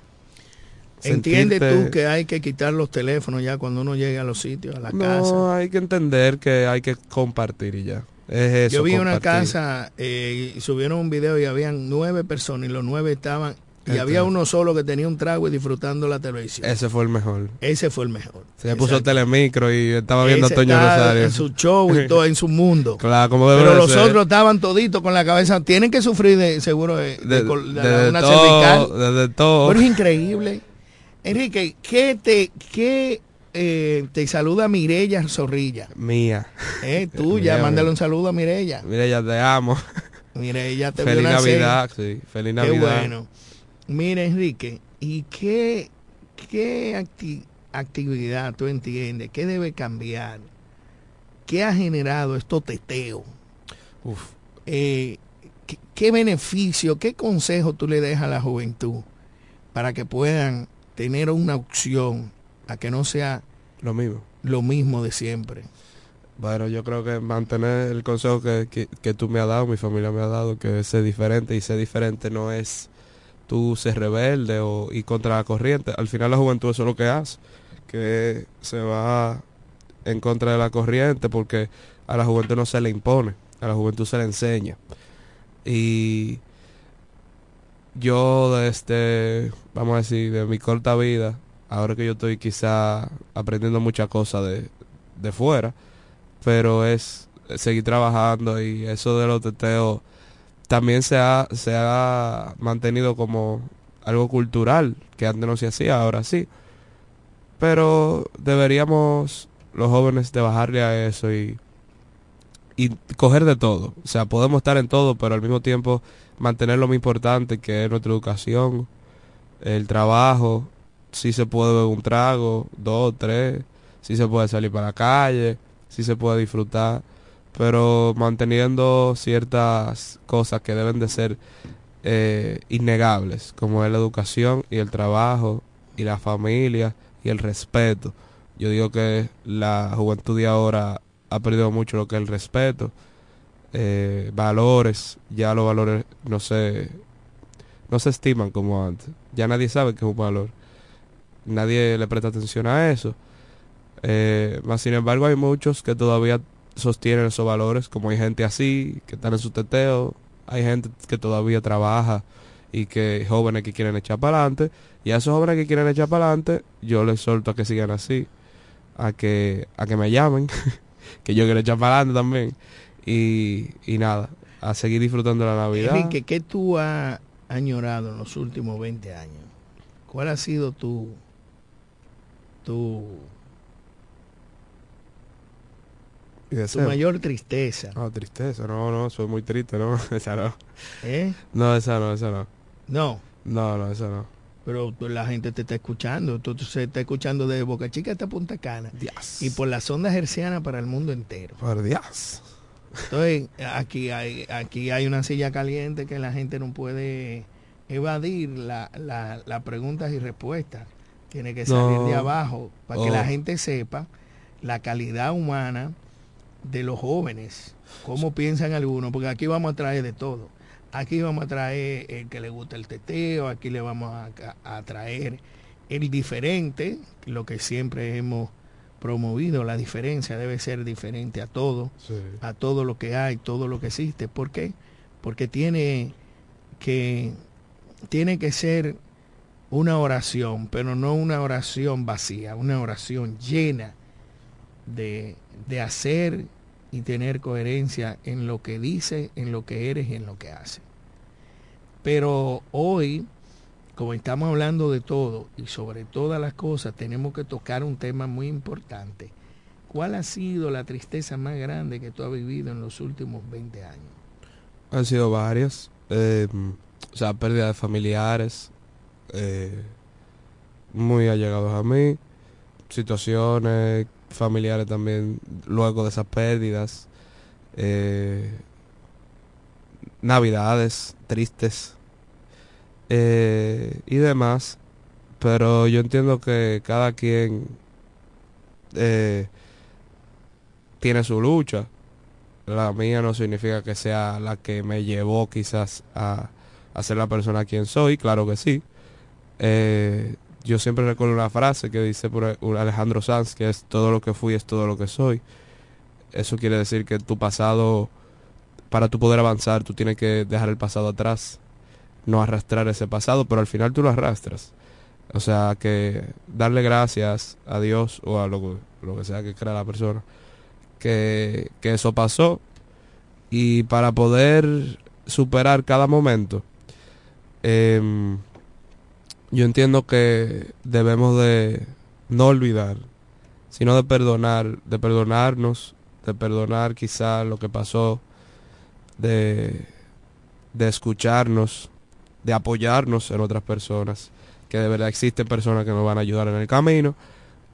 Entiendes Sentirte- tú que hay que quitar los teléfonos ya cuando uno llegue a los sitios, a la casa. No, hay que entender que hay que compartir y ya. Es eso, Yo vi una casa eh, y subieron un video y habían nueve personas y los nueve estaban y Este. había uno solo que tenía un trago y disfrutando la televisión. Ese fue el mejor. Ese fue el mejor. Se puso Exacto. telemicro y estaba viendo a Toño Rosario. En su show y todo, en su mundo. *laughs* Claro, como Pero los ser. otros estaban toditos con la cabeza. Tienen que sufrir de seguro de, de de, de de- una todo, cervical. todo. Pero es increíble. Enrique, ¿qué te, qué, eh, te saluda Mirella Zorrilla? Mía. Eh, tuya, *laughs* Mía, mándale un saludo a Mirella. Mira, ya te amo. Mirella te Feliz. Navidad, sí. Feliz Qué Navidad. bueno. Mira, Enrique, ¿y qué, qué acti- actividad tú entiendes? ¿Qué debe cambiar? ¿Qué ha generado estos teteos? Uf. Eh, ¿qué, qué beneficio, qué consejo tú le dejas a la juventud para que puedan tener una opción a que no sea Lo mismo. lo mismo de siempre? Bueno, yo creo que mantener el consejo que, que, que tú me has dado, mi familia me ha dado, que ser diferente y ser diferente no es tú ser rebelde o ir contra la corriente. Al final la juventud eso es lo que hace, que se va en contra de la corriente porque a la juventud no se le impone, a la juventud se le enseña. Y yo desde, vamos a decir, de mi corta vida, ahora que yo estoy quizá aprendiendo muchas cosas de, de fuera, pero es seguir trabajando y eso de los teteos también se ha, se ha mantenido como algo cultural, que antes no se hacía, ahora sí. Pero deberíamos los jóvenes de bajarle a eso y, y coger de todo. O sea, podemos estar en todo, pero al mismo tiempo mantener lo más importante que es nuestra educación, el trabajo, si se puede beber un trago, dos, tres, si se puede salir para la calle, si se puede disfrutar, pero manteniendo ciertas cosas que deben de ser eh, innegables, como es la educación y el trabajo y la familia y el respeto. Yo digo que la juventud de ahora ha perdido mucho lo que es el respeto, eh, valores, ya los valores no se, no se estiman como antes, ya nadie sabe que es un valor, nadie le presta atención a eso. Eh, sin embargo hay muchos que todavía sostienen esos valores, como hay gente así, que están en su teteo, hay gente que todavía trabaja y que jóvenes que quieren echar para adelante, y a esos jóvenes que quieren echar para adelante, yo les solto a que sigan así, a que, a que me llamen, *laughs* que yo quiero echar para adelante también, y, y nada, a seguir disfrutando la Navidad. Enrique, ¿qué tú has añorado en los últimos 20 años? ¿Cuál ha sido tu, tu, tu mayor tristeza? No, tristeza, no, no, soy muy triste, no, *laughs* esa no. ¿Eh? No, esa no, esa no. No, No, no, esa no. pero la gente te está escuchando. Tú, se está escuchando de Boca Chica hasta Punta Cana. Dios. Y por las ondas hercianas para el mundo entero. Por Dios. Entonces, aquí hay, aquí hay una silla caliente que la gente no puede evadir la, la, las preguntas y respuestas. Tiene que salir No. de abajo para que Oh. la gente sepa la calidad humana de los jóvenes, cómo piensan algunos, porque aquí vamos a traer de todo. Aquí vamos a traer el que le gusta el teteo, aquí le vamos a, a traer el diferente, lo que siempre hemos promovido la diferencia, debe ser diferente a todo, a todo lo que hay, todo lo que existe. ¿Por qué? Porque tiene que, tiene que ser una oración, pero no una oración vacía, una oración llena de, de hacer y tener coherencia en lo que dice, en lo que eres y en lo que hace. Pero hoy, como estamos hablando de todo y sobre todas las cosas, tenemos que tocar un tema muy importante. ¿Cuál ha sido la tristeza más grande que tú has vivido en los últimos 20 años? Han sido varias. Eh, o sea, pérdida de familiares eh, muy allegados a mí. Situaciones familiares también luego de esas pérdidas. Eh, navidades tristes eh, y demás. Pero yo entiendo que cada quien eh, tiene su lucha. La mía no significa que sea la que me llevó quizás a, a ser la persona quien soy, claro que sí. Eh, yo siempre recuerdo una frase que dice por Alejandro Sanz, que es todo lo que fui es todo lo que soy. Eso quiere decir que tu pasado, para tu poder avanzar, tú tienes que dejar el pasado atrás, no arrastrar ese pasado, pero al final tú lo arrastras. O sea, que darle gracias a Dios o a lo, lo que sea que crea la persona, que, que eso pasó. Y para poder superar cada momento, eh, yo entiendo que debemos de no olvidar, sino de perdonar, de perdonarnos, de perdonar quizá lo que pasó, de, de escucharnos, de apoyarnos en otras personas, que de verdad existen personas que nos van a ayudar en el camino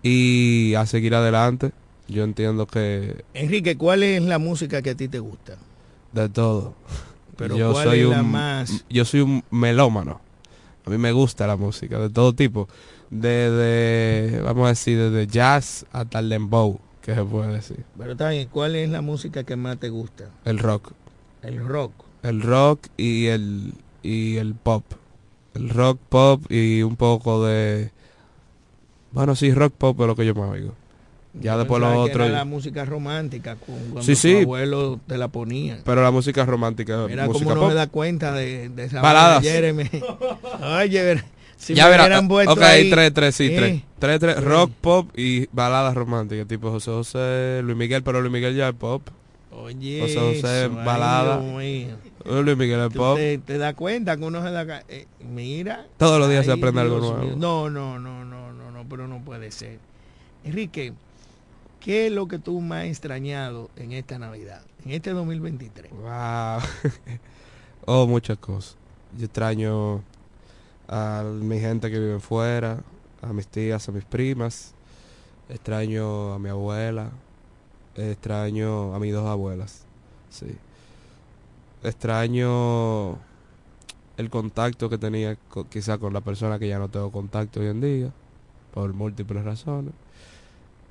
y a seguir adelante. Yo entiendo que... Enrique, ¿cuál es la música que a ti te gusta? De todo. Pero yo ¿cuál soy es un, la más? Yo soy un melómano. A mí me gusta la música de todo tipo. Desde, vamos a decir, desde jazz hasta el dembow, que se puede decir. Pero también, ¿cuál es la música que más te gusta? El rock. El rock. El rock y el, y el pop. El rock, pop y un poco de... Bueno, sí, rock, pop es lo que yo me oigo. Ya Yo después lo otro... Era la música romántica, cu- cuando Sí, tu sí. abuelo te la ponía. Pero la música romántica, Mira música cómo no pop. me da cuenta de, de esa Baladas. Jeremy. *laughs* Oye, si ya me verá, hubieran puesto ok, ahí, tres, tres, sí, eh, tres. Tres, tres, rock, pop y baladas románticas, tipo José José, Luis Miguel, pero Luis Miguel ya es pop. Oye, José José, eso, balada. Luis Miguel pop. te, te das cuenta que uno se da... eh, mira. Todos los días se aprende algo nuevo. mío. No, no, no, no, no, no, pero no puede ser. Enrique, ¿qué es lo que tú más has extrañado en esta Navidad, en este 2023? Wow. *laughs* oh, muchas cosas. Yo extraño a mi gente que vive fuera, a mis tías, a mis primas. Extraño a mi abuela. Extraño a mis dos abuelas. Sí. Extraño el contacto que tenía co- quizá con la persona que ya no tengo contacto hoy en día, por múltiples razones.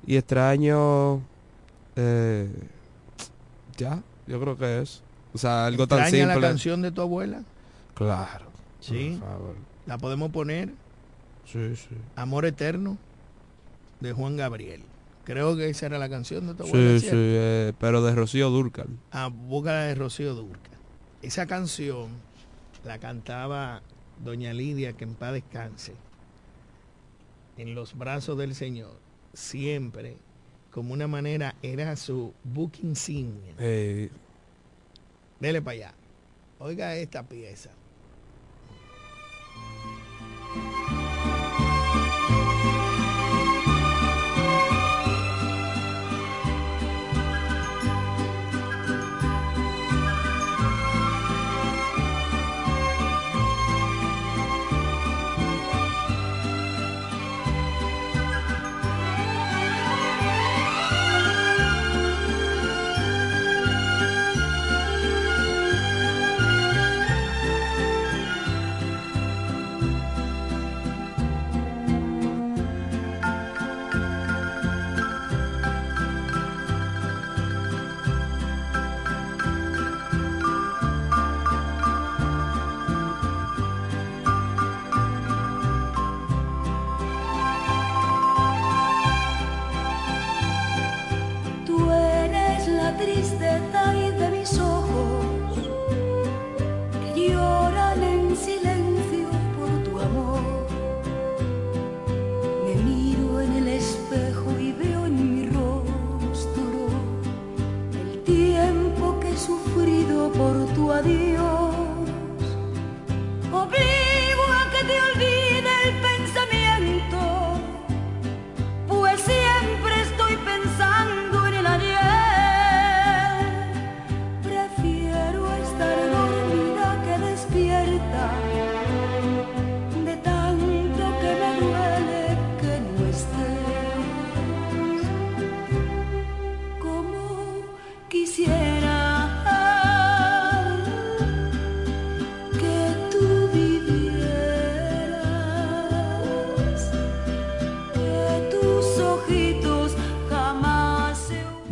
Y extraño... eh, ya, yo creo que es. O sea, algo tan ¿Extraña simple. la canción de tu abuela? Claro. Sí. Por favor. ¿La podemos poner? Sí, sí. Amor Eterno, de Juan Gabriel. Creo que esa era la canción de tu abuela. Sí, sí, eh, pero de Rocío Durcal. a búscala de Rocío Durca. Esa canción la cantaba doña Lidia, que en paz descanse, en los brazos del Señor, siempre, como una manera, era su book insignia. Eh, Dele para allá. Oiga esta pieza.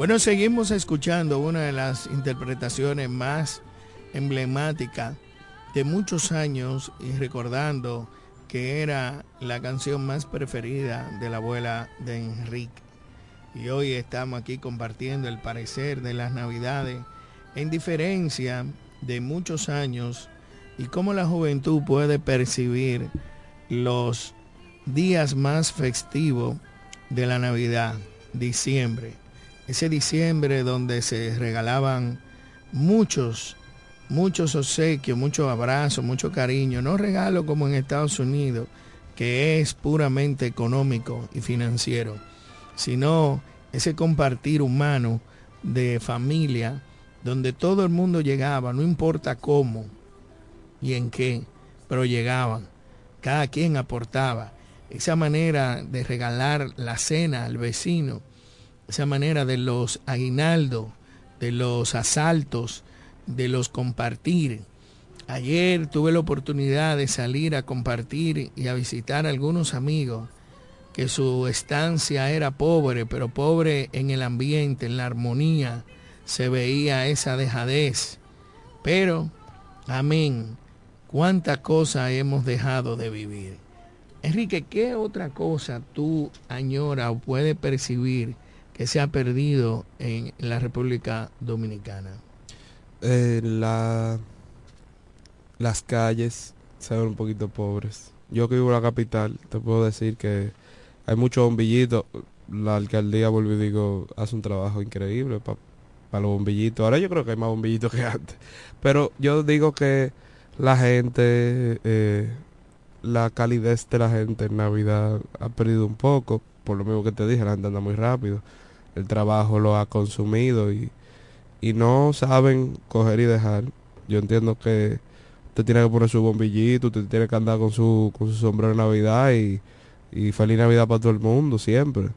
Bueno, seguimos escuchando una de las interpretaciones más emblemáticas de muchos años y recordando que era la canción más preferida de la abuela de Enrique. Y hoy estamos aquí compartiendo el parecer de las navidades en diferencia de muchos años y cómo la juventud puede percibir los días más festivos de la Navidad, diciembre. Ese diciembre donde se regalaban muchos, muchos obsequios, muchos abrazos, mucho cariño. No regalo como en Estados Unidos, que es puramente económico y financiero, sino ese compartir humano de familia, donde todo el mundo llegaba, no importa cómo y en qué, pero llegaban. Cada quien aportaba esa manera de regalar la cena al vecino, esa manera de los aguinaldos, de los asaltos, de los compartir. Ayer tuve la oportunidad de salir a compartir y a visitar a algunos amigos que su estancia era pobre, pero pobre en el ambiente, en la armonía, se veía esa dejadez. Pero, amén, cuánta cosa hemos dejado de vivir. Enrique, ¿qué otra cosa tú añora o puedes percibir que se ha perdido en la República Dominicana? Eh, la, las calles se ven un poquito pobres. Yo que vivo en la capital, te puedo decir que hay muchos bombillitos. La alcaldía, vuelvo y digo, hace un trabajo increíble para los bombillitos. Ahora yo creo que hay más bombillitos que antes. Pero yo digo que la gente... Eh, la calidez de la gente en Navidad ha perdido un poco, por lo mismo que te dije, la gente anda muy rápido, el trabajo lo ha consumido y, y no saben coger y dejar. Yo entiendo que usted tiene que poner su bombillito, usted tiene que andar con su, con su sombrero de Navidad y, y feliz Navidad para todo el mundo, siempre.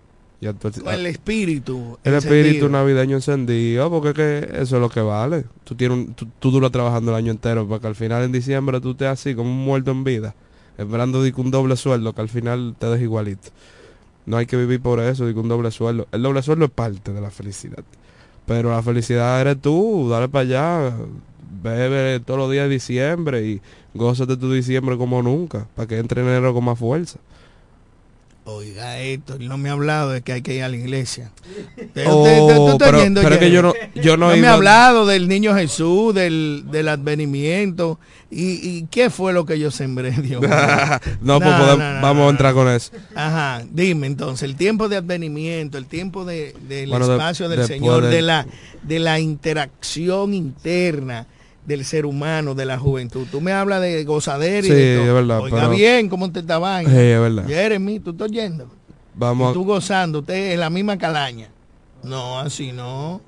Y el espíritu. El espíritu navideño encendido, porque es que eso es lo que vale. Tú, tienes un, tú, tú duras trabajando el año entero, para que al final en diciembre tú estés así como un muerto en vida esperando un doble sueldo que al final te des igualito. No hay que vivir por eso, digo un doble sueldo. El doble sueldo es parte de la felicidad. Pero la felicidad eres tú, dale para allá, bebe todos los días de diciembre y gózate tu diciembre como nunca, para que entre enero con más fuerza. Oiga esto, no me ha hablado de que hay que ir a la iglesia. Oh, pero, que yo no, yo no, me ha hablado del niño Jesús, del, del advenimiento. ¿Y, qué fue lo que yo sembré, *laughs* Dios? *laughs* no, pues vamos a entrar con eso. Ajá, dime entonces, el tiempo de advenimiento, el tiempo de, del espacio del Señor, de, la, de la interacción interna del ser humano, de la juventud. Tú me hablas de gozadera y de todo. es verdad. Oiga bien, ¿cómo te está Sí, es verdad. Jeremy, tú estás yendo. Vamos. Y tú gozando, usted en la misma calaña. No, así no.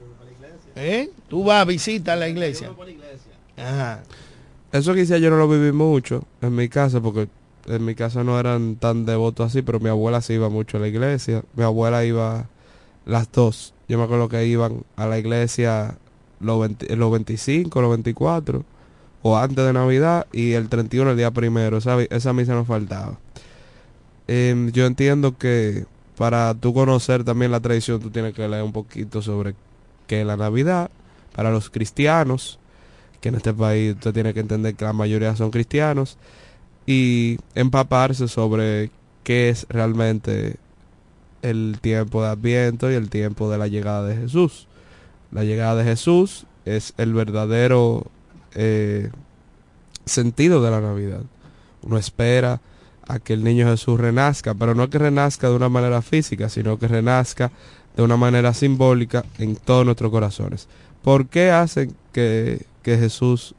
¿Eh? Tú vas a visitar la iglesia. Ajá. Eso quizá yo no lo viví mucho en mi casa, porque en mi casa no eran tan devotos así, pero mi abuela sí iba mucho a la iglesia. Mi abuela iba las dos. Yo me acuerdo que iban a la iglesia los, los 25, los 24, o antes de Navidad, y el 31 el día primero, ¿sabes? Esa misa nos faltaba. Em, yo entiendo que para tú conocer también la tradición, tú tienes que leer un poquito sobre qué es la Navidad, para los cristianos, que en este país usted tiene que entender que la mayoría son cristianos, y empaparse sobre qué es realmente el tiempo de Adviento y el tiempo de la llegada de Jesús. La llegada de Jesús es el verdadero eh, sentido de la Navidad. Uno espera a que el niño Jesús renazca, pero no que renazca de una manera física, sino que renazca de una manera simbólica en todos nuestros corazones. ¿Por qué hacen que, que Jesús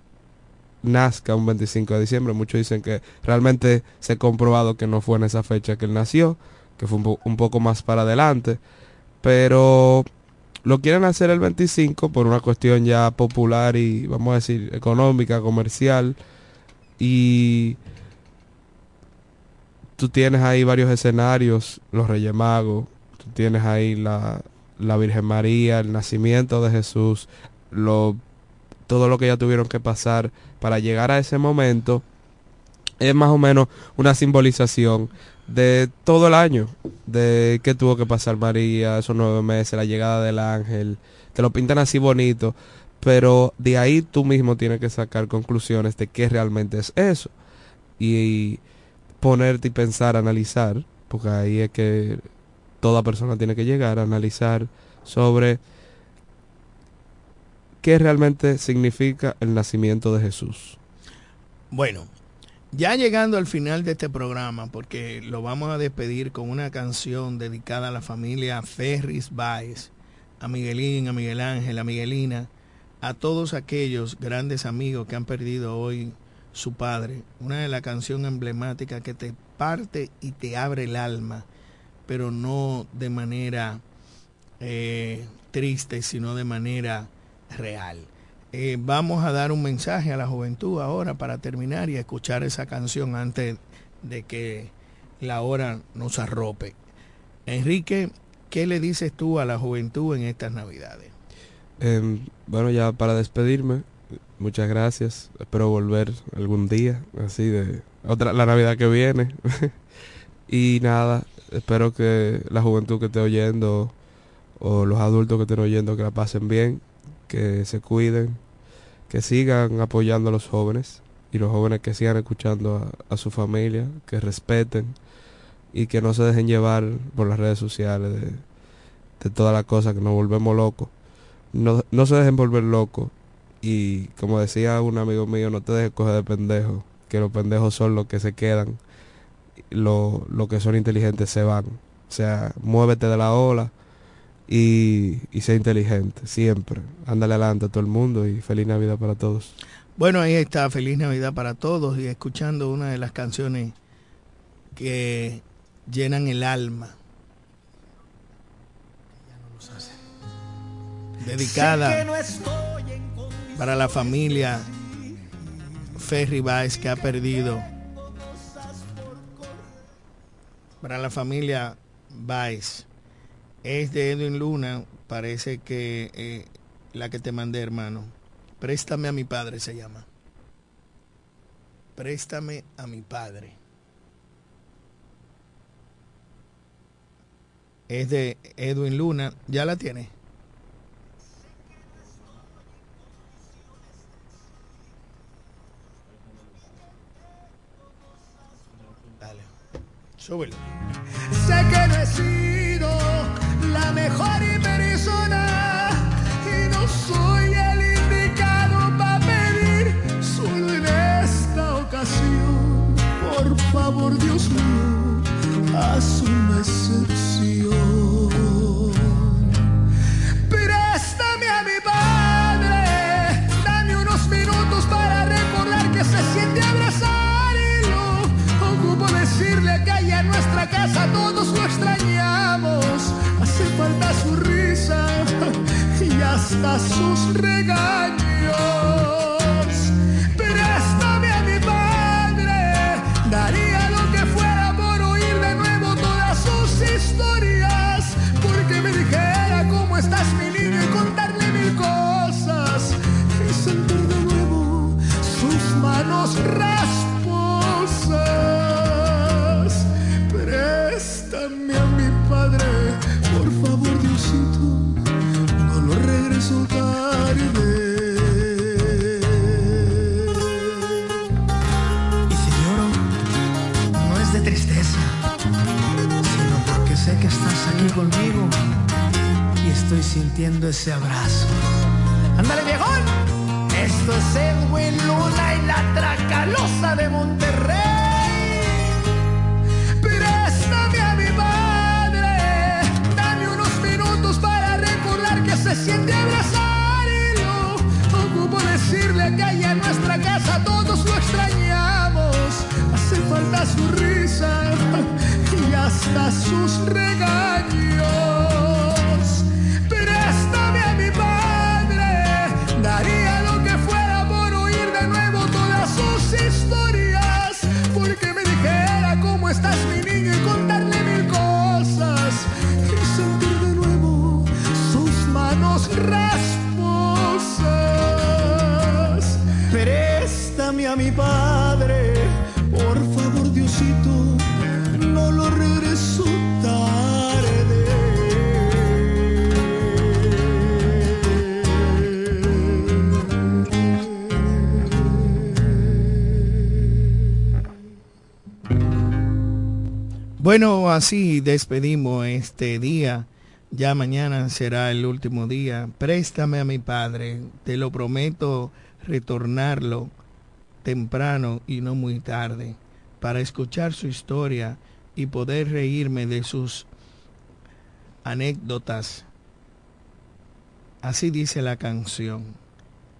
nazca un 25 de diciembre? Muchos dicen que realmente se ha comprobado que no fue en esa fecha que él nació, que fue un, un poco más para adelante, pero lo quieren hacer el 25 por una cuestión ya popular y vamos a decir económica, comercial. Y tú tienes ahí varios escenarios, los Reyes Magos, tú tienes ahí la, la Virgen María, el nacimiento de Jesús, lo, todo lo que ya tuvieron que pasar para llegar a ese momento es más o menos una simbolización de todo el año, de qué tuvo que pasar María, esos nueve meses, la llegada del ángel, te lo pintan así bonito, pero de ahí tú mismo tienes que sacar conclusiones de qué realmente es eso y ponerte y pensar, analizar, porque ahí es que toda persona tiene que llegar a analizar sobre qué realmente significa el nacimiento de Jesús. Bueno, ya llegando al final de este programa, porque lo vamos a despedir con una canción dedicada a la familia Ferris Baez, a Miguelín, a Miguel Ángel, a Miguelina, a todos aquellos grandes amigos que han perdido hoy su padre. Una de las canciones emblemáticas que te parte y te abre el alma, pero no de manera eh, triste, sino de manera real. Eh, vamos a dar un mensaje a la juventud ahora para terminar y escuchar esa canción antes de que la hora nos arrope. Enrique, ¿qué le dices tú a la juventud en estas navidades? Eh, bueno, ya para despedirme, muchas gracias. Espero volver algún día, así de otra la Navidad que viene. *laughs* y nada, espero que la juventud que esté oyendo o los adultos que estén oyendo que la pasen bien, que se cuiden, que sigan apoyando a los jóvenes y los jóvenes que sigan escuchando a, su familia, que respeten y que no se dejen llevar por las redes sociales de, de todas las cosas que nos volvemos locos. No, no se dejen volver locos y como decía un amigo mío, no te dejes coger de pendejo, que los pendejos son los que se quedan, los lo que son inteligentes se van. O sea, muévete de la ola y, y sé inteligente, siempre. Ándale adelante a todo el mundo y feliz Navidad para todos. Bueno, ahí está, feliz Navidad para todos y escuchando una de las canciones que llenan el alma. Dedicada para la familia Ferry Baez que ha perdido. Para la familia Baez. Es de Edwin Luna, parece que eh, la que te mandé, hermano. Préstame a mi padre se llama. Préstame a mi padre. Es de Edwin Luna. ¿Ya la tiene? Dale. Súbelo. Sé que no la mejor persona y hasta sus regaños. Préstame a mi padre, daría lo que fuera por oír de nuevo todas sus historias. Porque me dijera cómo estás mi niño y contarle mil cosas. Y sentir de nuevo sus manos rasposas. Préstame a Y si lloro, no es de tristeza, sino porque sé que estás aquí conmigo y estoy sintiendo ese abrazo. ¡Ándale, viejón! Esto es Edwin Luna y la Tracalosa de Monterrey. Siente abrazar y lo ocupo decirle que allá en nuestra casa todos lo extrañamos. Hace falta su risa y hasta sus regaños. Bueno, así despedimos este día. Ya mañana será el último día. Préstame a mi padre. Te lo prometo retornarlo temprano y no muy tarde para escuchar su historia y poder reírme de sus anécdotas. Así dice la canción.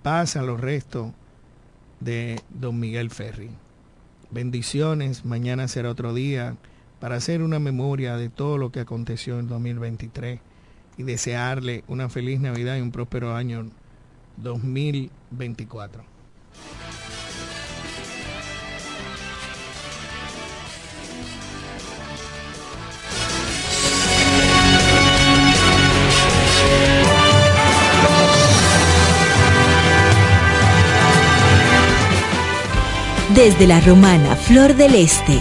Pasa los restos de Don Miguel Ferri. Bendiciones, mañana será otro día para hacer una memoria de todo lo que aconteció en 2023 y desearle una feliz Navidad y un próspero año 2024. Desde la romana Flor del Este,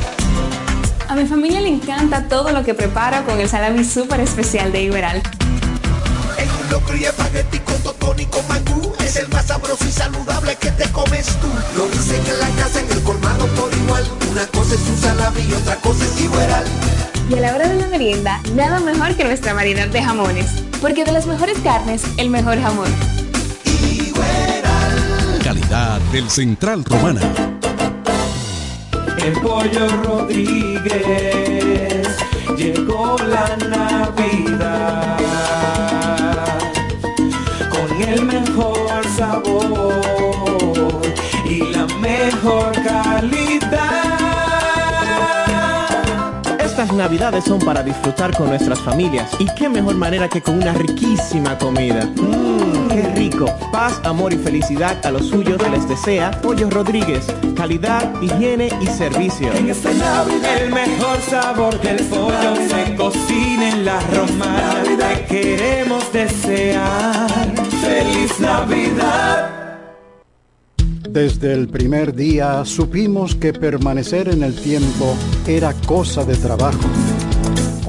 A mi familia le encanta todo lo que prepara con el salami súper especial de Iberal. En un locro y espagueti con totón y con mangú. Es el más sabroso y saludable que te comes tú. Lo dicen en la casa, en el colmado por igual. Una cosa es un salami y otra cosa es igual. Y a la hora de la merienda, nada mejor que nuestra variedad de jamones. Porque de las mejores carnes, el mejor jamón. Calidad del Central Romana. El pollo Rodríguez llegó la Navidad con el mejor sabor y la mejor calidad. Estas navidades son para disfrutar con nuestras familias y qué mejor manera que con una riquísima comida. Mmm, qué rico. Paz, amor y felicidad a los suyos les desea Pollo Rodríguez. Calidad, higiene y servicio. En esta Navidad el mejor sabor del pollo se cocina en la romana. Te queremos desear feliz Navidad. Desde el primer día supimos que permanecer en el tiempo era cosa de trabajo.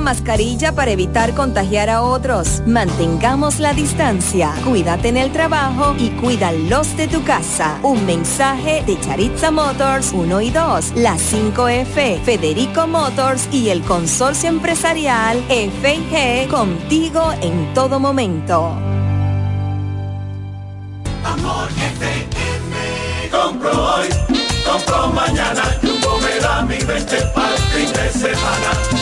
mascarilla para evitar contagiar a otros. Mantengamos la distancia. Cuídate en el trabajo y cuida los de tu casa. Un mensaje de Charitza Motors 1 y 2, la 5F, Federico Motors y el consorcio empresarial FG contigo en todo momento. Amor FM. Compro hoy, compro mañana. Me da mi 20 para el fin de semana.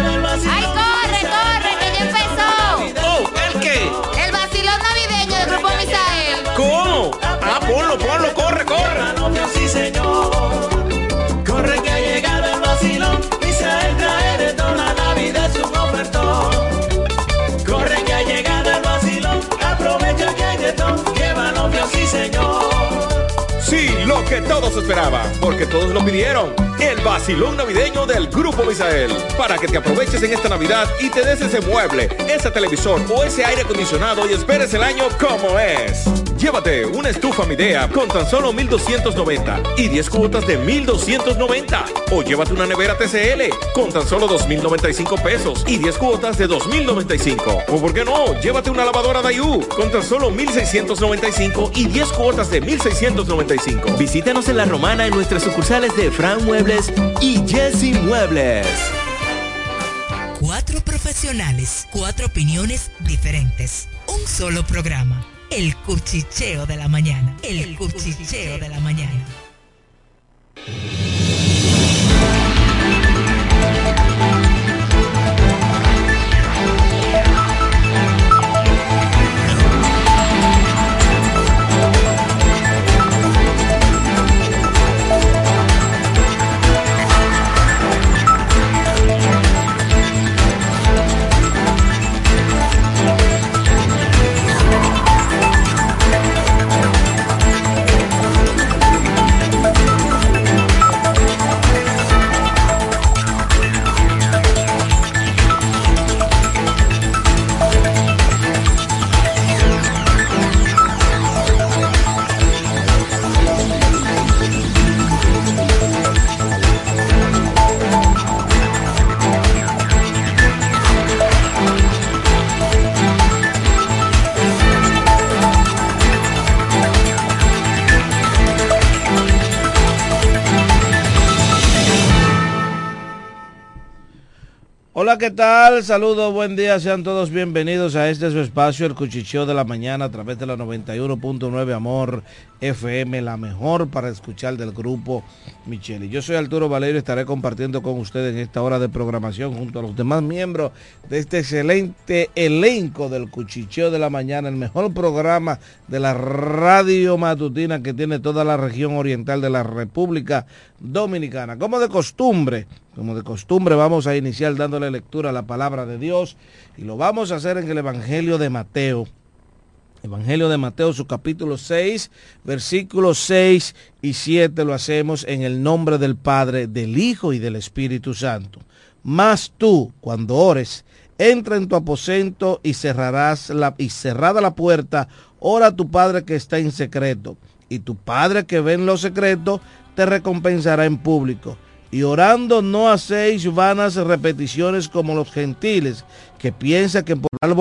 que todos esperaban, porque todos lo pidieron. El vacilón navideño del Grupo Misael. Para que te aproveches en esta Navidad y te des ese mueble, ese televisor o ese aire acondicionado y esperes el año como es. Llévate una estufa Midea con tan solo 1290 y 10 cuotas de 1290. O llévate una nevera TCL con tan solo 2095 pesos y 10 cuotas de 2095. O por qué no, llévate una lavadora Dayu con tan solo 1695 y 10 cuotas de 1695. Visítanos en La Romana en nuestras sucursales de Fran Muebles y Jesse Muebles. Cuatro profesionales, cuatro opiniones diferentes. Un solo programa. El cuchicheo de la mañana. El, cuchicheo de la mañana. ¿Qué tal? Saludos, buen día, sean todos bienvenidos a este su espacio, el Cuchicheo de la Mañana, a través de la 91.9 Amor FM, la mejor para escuchar del grupo Micheli. Yo soy Arturo Valerio y estaré compartiendo con ustedes en esta hora de programación junto a los demás miembros de este excelente elenco del Cuchicheo de la Mañana, el mejor programa de la radio matutina que tiene toda la región oriental de la República Dominicana. Como de costumbre, como de costumbre vamos a iniciar dándole lectura a la palabra de Dios y lo vamos a hacer en el Evangelio de Mateo. Evangelio de Mateo, su capítulo 6, versículos 6 y 7 lo hacemos en el nombre del Padre, del Hijo y del Espíritu Santo. Mas tú, cuando ores, entra en tu aposento y cerrarás la, y cerrada la puerta, ora a tu Padre que está en secreto, y tu Padre que ve en lo secreto te recompensará en público. Y orando no hacéis vanas repeticiones como los gentiles, que piensan que por algo